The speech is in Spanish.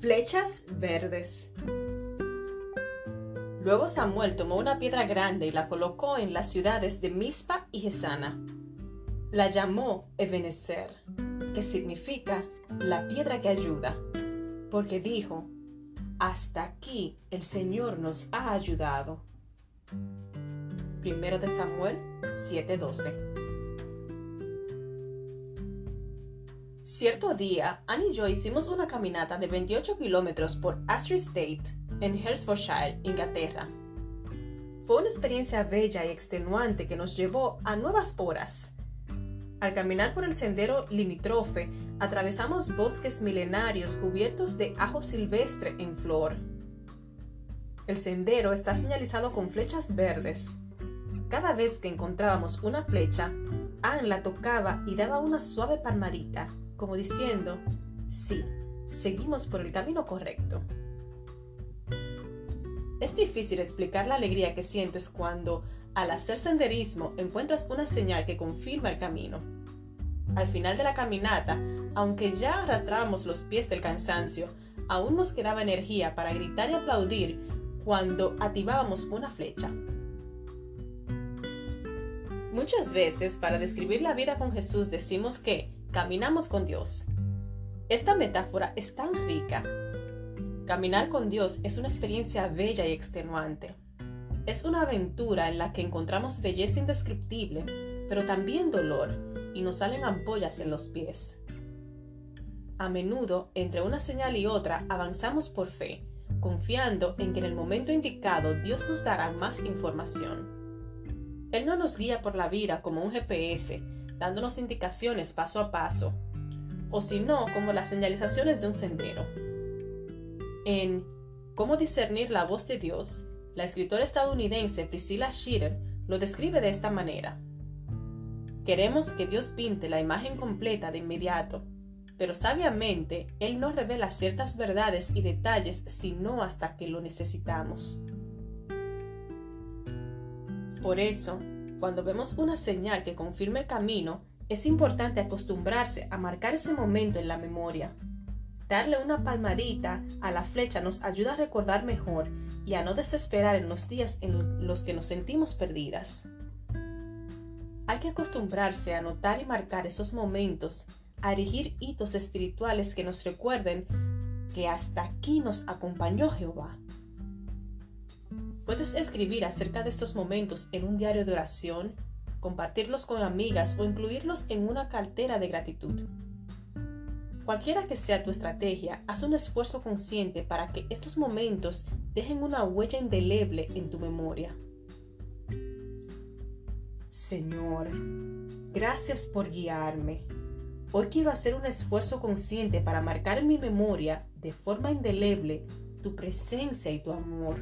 Flechas verdes. Luego Samuel tomó una piedra grande y la colocó en las ciudades de Mizpa y Gesana. La llamó Ebenezer, que significa la piedra que ayuda, porque dijo, hasta aquí el Señor nos ha ayudado. Primero de Samuel 7:12. Cierto día, Annie y yo hicimos una caminata de 28 kilómetros por Astor State en Hertfordshire, Inglaterra. Fue una experiencia bella y extenuante que nos llevó a nuevas horas. Al caminar por el sendero limítrofe, atravesamos bosques milenarios cubiertos de ajo silvestre en flor. El sendero está señalizado con flechas verdes. Cada vez que encontrábamos una flecha, Anne la tocaba y daba una suave palmadita, como diciendo, sí, seguimos por el camino correcto. Es difícil explicar la alegría que sientes cuando, al hacer senderismo, encuentras una señal que confirma el camino. Al final de la caminata, aunque ya arrastrábamos los pies del cansancio, aún nos quedaba energía para gritar y aplaudir cuando activábamos una flecha. Muchas veces, para describir la vida con Jesús, decimos que caminamos con Dios. Esta metáfora es tan rica Caminar con Dios es una experiencia bella y extenuante. Es una aventura en la que encontramos belleza indescriptible, pero también dolor, y nos salen ampollas en los pies. A menudo, entre una señal y otra, avanzamos por fe, confiando en que en el momento indicado Dios nos dará más información. Él no nos guía por la vida como un GPS, dándonos indicaciones paso a paso, o si no, como las señalizaciones de un sendero. En Cómo discernir la voz de Dios, la escritora estadounidense Priscilla Shirer lo describe de esta manera. Queremos que Dios pinte la imagen completa de inmediato, pero sabiamente Él no revela ciertas verdades y detalles sino hasta que lo necesitamos. Por eso, cuando vemos una señal que confirma el camino, es importante acostumbrarse a marcar ese momento en la memoria Darle una palmadita a la flecha nos ayuda a recordar mejor y a no desesperar en los días en los que nos sentimos perdidas. Hay que acostumbrarse a notar y marcar esos momentos, a erigir hitos espirituales que nos recuerden que hasta aquí nos acompañó Jehová. Puedes escribir acerca de estos momentos en un diario de oración, compartirlos con amigas o incluirlos en una cartera de gratitud. Cualquiera que sea tu estrategia, haz un esfuerzo consciente para que estos momentos dejen una huella indeleble en tu memoria. Señor, gracias por guiarme. Hoy quiero hacer un esfuerzo consciente para marcar en mi memoria de forma indeleble tu presencia y tu amor.